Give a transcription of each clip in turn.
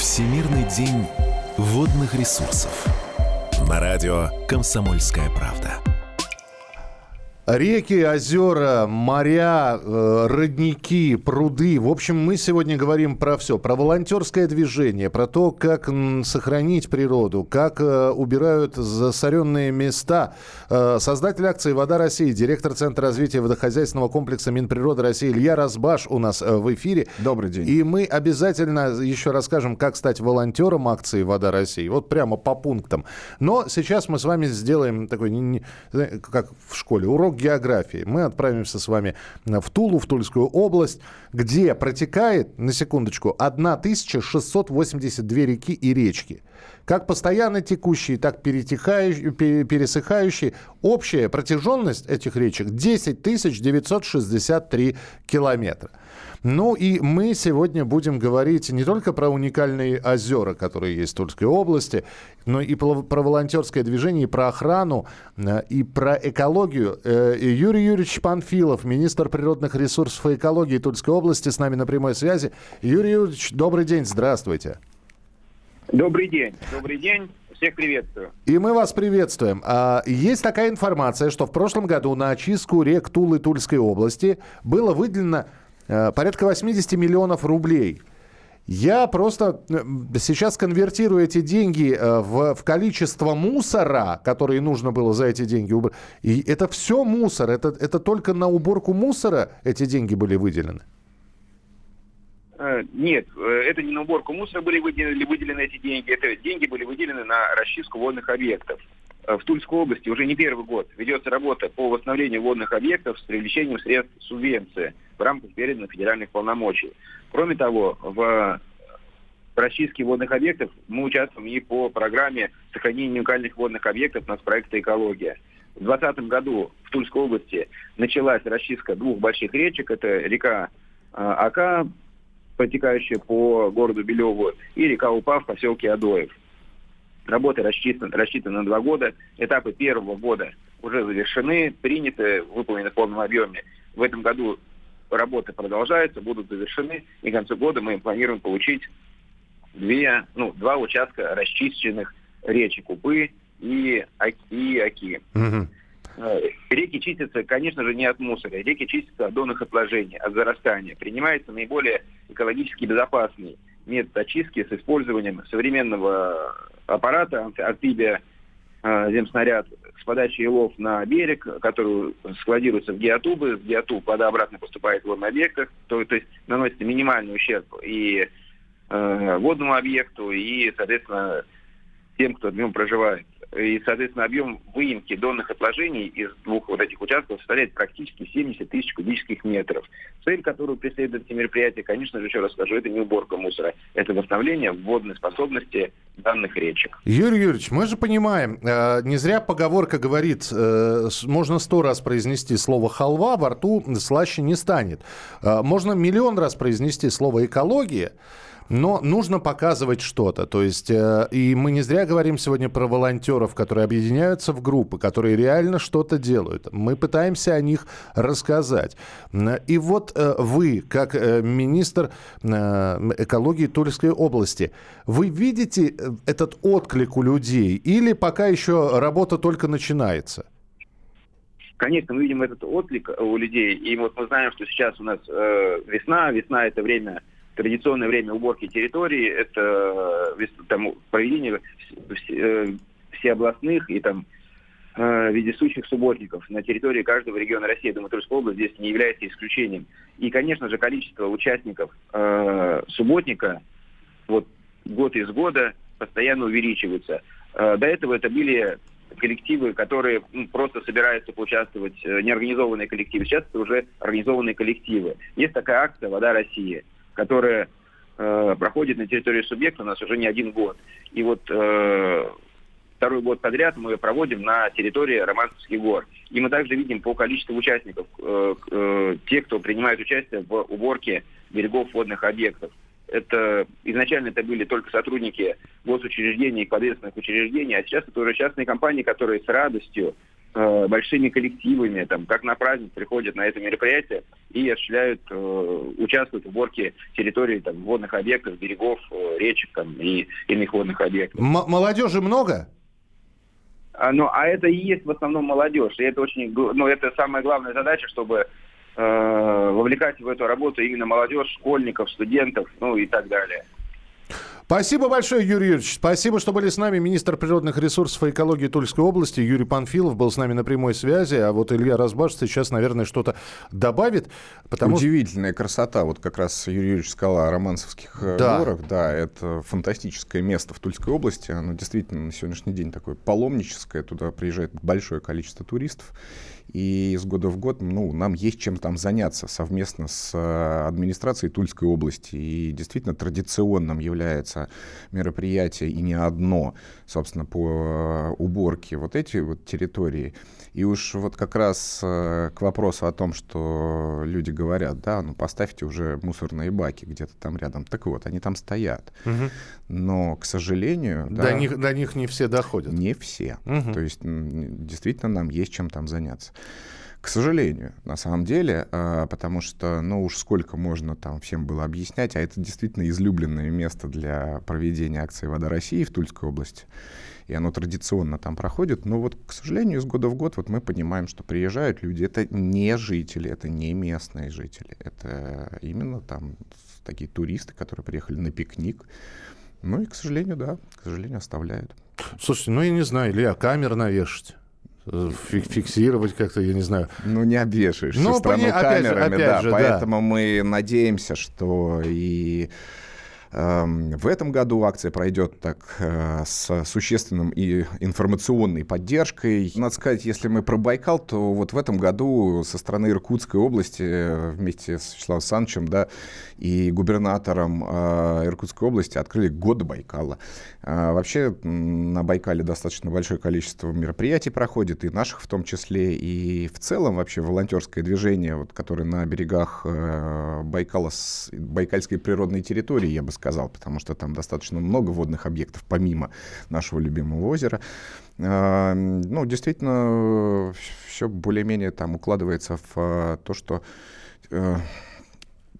Всемирный день водных ресурсов. На радио «Комсомольская правда». Реки, озера, моря, э, родники, пруды. В общем, мы сегодня говорим про все. Про волонтерское движение, про то, как сохранить природу, как э, убирают засоренные места. Э, создатель акции «Вода России», директор Центра развития водохозяйственного комплекса Минприроды России Илья Разбаш у нас в эфире. Добрый день. И мы обязательно еще расскажем, как стать волонтером акции «Вода России». Вот прямо по пунктам. Но сейчас мы с вами сделаем такой, как в школе, урок географии. Мы отправимся с вами в Тулу, в Тульскую область, где протекает, на секундочку, 1682 реки и речки. Как постоянно текущие, так пересыхающие. Общая протяженность этих речек 10 963 километра. Ну и мы сегодня будем говорить не только про уникальные озера, которые есть в Тульской области, но и про волонтерское движение, и про охрану, э, и про экологию. Э, Юрий Юрьевич Панфилов, министр природных ресурсов и экологии Тульской области, с нами на прямой связи. Юрий Юрьевич, добрый день, здравствуйте. Добрый день, добрый день. Всех приветствую. И мы вас приветствуем. А, есть такая информация, что в прошлом году на очистку рек Тулы Тульской области было выделено порядка 80 миллионов рублей. Я просто э, сейчас конвертирую эти деньги э, в, в количество мусора, которые нужно было за эти деньги убрать. И это все мусор. Это, это только на уборку мусора эти деньги были выделены? Нет, это не на уборку мусора были выделены, выделены эти деньги. Это деньги были выделены на расчистку водных объектов. Э, в Тульской области уже не первый год ведется работа по восстановлению водных объектов с привлечением средств субвенции в рамках переданных федеральных полномочий. Кроме того, в расчистке водных объектов мы участвуем и по программе сохранения уникальных водных объектов нацпроекта «Экология». В 2020 году в Тульской области началась расчистка двух больших речек. Это река э, Ака, протекающая по городу Белеву, и река Упа в поселке Адоев. Работы рассчитаны, рассчитаны на два года. Этапы первого года уже завершены, приняты, выполнены в полном объеме. В этом году работы продолжаются, будут завершены, и к концу года мы планируем получить две, ну, два участка расчищенных речек Купы и, и Оки. Угу. Реки чистятся, конечно же, не от мусора. Реки чистятся от донных отложений, от зарастания. Принимается наиболее экологически безопасный метод очистки с использованием современного аппарата, амфибия, э, земснаряд с подачей илов на берег, который складируется в геотубы. С геотуб вода обратно поступает в водный объект, то, то есть наносится минимальный ущерб и э, водному объекту, и, соответственно, тем, кто в нем проживает. И, соответственно, объем выемки донных отложений из двух вот этих участков составляет практически 70 тысяч кубических метров. Цель, которую преследует эти мероприятия, конечно же, еще раз скажу, это не уборка мусора, это восстановление водной способности данных речек. Юрий Юрьевич, мы же понимаем, э, не зря поговорка говорит, э, можно сто раз произнести слово «халва», во рту слаще не станет. Э, можно миллион раз произнести слово «экология», но нужно показывать что-то. То есть, э, и мы не зря говорим сегодня про волонтеров, которые объединяются в группы, которые реально что-то делают. Мы пытаемся о них рассказать. И вот э, вы, как э, министр э, экологии Тульской области, вы видите э, этот отклик у людей или пока еще работа только начинается? Конечно, мы видим этот отклик у людей, и вот мы знаем, что сейчас у нас э, весна, весна это время традиционное время уборки территории, это э, там, проведение э, всеобластных и там э, вездесущих субботников на территории каждого региона России. Я думаю, Тульская область здесь не является исключением. И, конечно же, количество участников э, субботника вот год из года постоянно увеличивается. Э, до этого это были коллективы, которые ну, просто собираются поучаствовать, неорганизованные коллективы. Сейчас это уже организованные коллективы. Есть такая акция «Вода России», которая э, проходит на территории субъекта у нас уже не один год. И вот э, второй год подряд мы проводим на территории Романских гор. И мы также видим по количеству участников, э, э, те, кто принимает участие в уборке берегов водных объектов. Это изначально это были только сотрудники госучреждений и подветственных учреждений, а сейчас это уже частные компании, которые с радостью э, большими коллективами, там, как на праздник приходят на это мероприятие и осуществляют, э, участвуют в уборке территории там, водных объектов, берегов, э, речек там, и иных водных объектов. М- молодежи много? А, ну, а это и есть в основном молодежь. И это очень, ну, это самая главная задача, чтобы э, вовлекать в эту работу именно молодежь, школьников, студентов, ну и так далее. Спасибо большое, Юрий Юрьевич. Спасибо, что были с нами. Министр природных ресурсов и экологии Тульской области Юрий Панфилов был с нами на прямой связи. А вот Илья Разбаш сейчас, наверное, что-то добавит. Потому... Удивительная красота. Вот как раз Юрий Юрьевич сказал о Романцевских э, да. горах. Да, это фантастическое место в Тульской области. Оно действительно на сегодняшний день такое паломническое. Туда приезжает большое количество туристов. И с года в год ну, нам есть чем там заняться совместно с э, администрацией Тульской области. И действительно традиционным является мероприятие, и не одно, собственно, по э, уборке вот эти вот территории. И уж вот как раз э, к вопросу о том, что люди говорят, да, ну поставьте уже мусорные баки где-то там рядом. Так вот, они там стоят. Угу. Но, к сожалению... До, да, них, до них не все доходят. Не все. Угу. То есть действительно нам есть чем там заняться. К сожалению, на самом деле, а, потому что, ну уж сколько можно там всем было объяснять, а это действительно излюбленное место для проведения акции «Вода России» в Тульской области и оно традиционно там проходит. Но вот, к сожалению, из года в год вот мы понимаем, что приезжают люди, это не жители, это не местные жители, это именно там такие туристы, которые приехали на пикник. Ну и, к сожалению, да, к сожалению, оставляют. Слушайте, ну я не знаю, Илья, камер навешать фиксировать как-то, я не знаю. Ну, не обвешаешь ну, страну пони... камерами, же, да, же, поэтому да. мы надеемся, что и в этом году акция пройдет так э, с существенным и информационной поддержкой. Надо сказать, если мы про Байкал, то вот в этом году со стороны Иркутской области э, вместе с Вячеславом Александровичем да, и губернатором э, Иркутской области открыли год Байкала. Вообще на Байкале достаточно большое количество мероприятий проходит, и наших в том числе, и в целом вообще волонтерское движение, вот, которое на берегах Байкала, Байкальской природной территории, я бы сказал, сказал, потому что там достаточно много водных объектов, помимо нашего любимого озера. А, ну, действительно, все более-менее там укладывается в а, то, что э,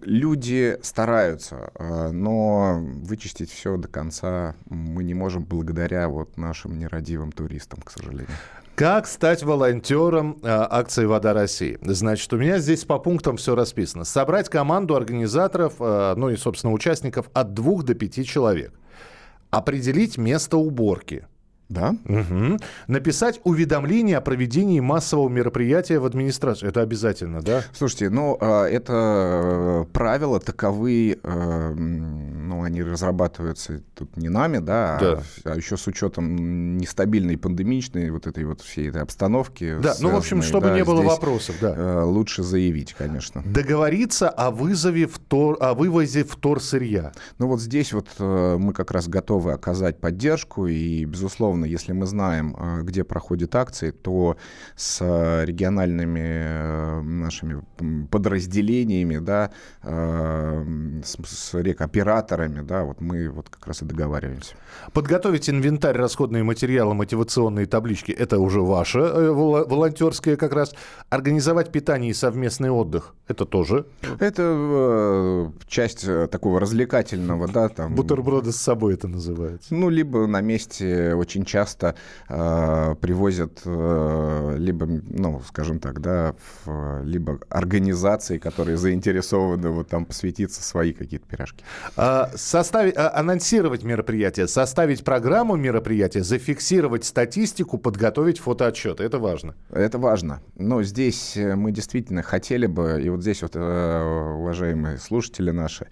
люди стараются, а, но вычистить все до конца мы не можем благодаря вот нашим нерадивым туристам, к сожалению. Как стать волонтером э, акции «Вода России»? Значит, у меня здесь по пунктам все расписано. Собрать команду организаторов, э, ну и, собственно, участников от двух до пяти человек. Определить место уборки. Да. Угу. Написать уведомление о проведении массового мероприятия в администрацию. Это обязательно, да? Слушайте, ну, а, это э, правила таковы, э, ну, они разрабатываются тут не нами, да, да. а, а еще с учетом нестабильной пандемичной вот этой вот всей этой обстановки. Да, ну, в общем, чтобы да, не было вопросов, да. Э, лучше заявить, конечно. Договориться о вызове втор, о вывозе вторсырья. Ну, вот здесь вот мы как раз готовы оказать поддержку и, безусловно, если мы знаем, э, где проходят акции, то с региональными э, нашими подразделениями, да, э, с, с рекоператорами, да, вот мы вот как раз и договариваемся. Подготовить инвентарь, расходные материалы, мотивационные таблички – это уже ваше волонтерское как раз. Организовать питание и совместный отдых – это тоже? Это э, часть такого развлекательного, да, там. Бутерброды с собой это называется. Ну, либо на месте очень часто э, привозят э, либо, ну, скажем так, да, в, либо организации, которые заинтересованы вот там посвятиться свои какие-то пирожки. А, составить, а, анонсировать мероприятие, составить программу мероприятия, зафиксировать статистику, подготовить фотоотчеты. Это важно. Это важно. Но здесь э, мы действительно хотели бы, и вот здесь вот, э, уважаемые слушатели наши,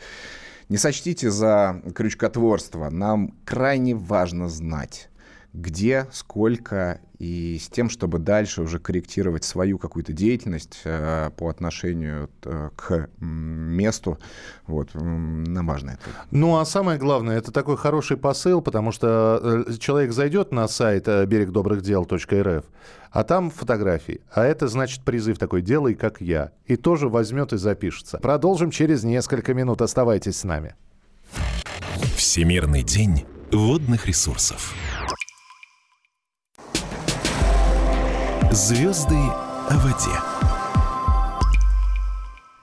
не сочтите за крючкотворство. Нам крайне важно знать, где, сколько, и с тем, чтобы дальше уже корректировать свою какую-то деятельность э, по отношению э, к месту, вот, нам важно это. Ну, а самое главное, это такой хороший посыл, потому что э, человек зайдет на сайт берегдобрыхдел.рф, а там фотографии. А это значит призыв такой «делай, как я». И тоже возьмет и запишется. Продолжим через несколько минут. Оставайтесь с нами. Всемирный день водных ресурсов. Звезды о воде.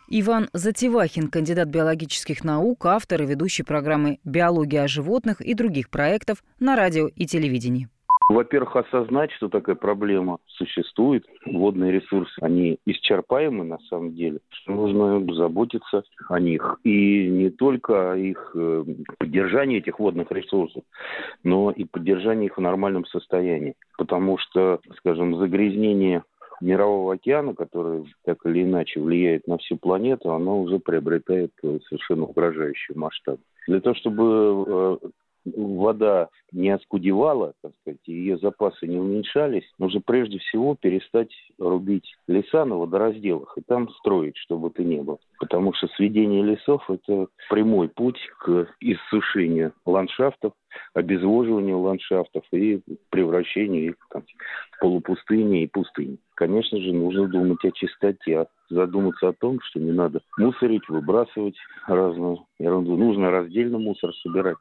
Иван Затевахин, кандидат биологических наук, автор и ведущий программы «Биология о животных» и других проектов на радио и телевидении. Во-первых, осознать, что такая проблема существует. Водные ресурсы, они исчерпаемы на самом деле. Нужно заботиться о них. И не только о их э, поддержании этих водных ресурсов, но и поддержании их в нормальном состоянии. Потому что, скажем, загрязнение Мирового океана, который так или иначе влияет на всю планету, оно уже приобретает э, совершенно угрожающий масштаб. Для того, чтобы э, вода не оскудевала, так сказать, и ее запасы не уменьшались, нужно прежде всего перестать рубить леса на водоразделах и там строить, чтобы это не было. Потому что сведение лесов – это прямой путь к иссушению ландшафтов, обезвоживанию ландшафтов и превращению их там, в полупустыни и пустыни. Конечно же, нужно думать о чистоте, задуматься о том, что не надо мусорить, выбрасывать разную ерунду. Нужно раздельно мусор собирать.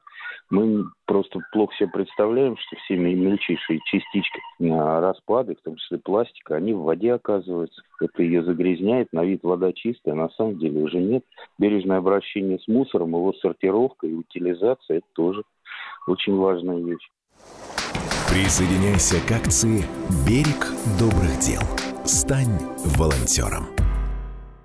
Мы просто плохо себе представляем, что все мельчайшие частички а, распады, в том числе пластика, они в воде оказываются. Это ее загрязняет, на вид вода чистая, на самом деле уже нет. Бережное обращение с мусором, его сортировка и утилизация – это тоже очень важная вещь. Присоединяйся к акции «Берег добрых дел». Стань волонтером.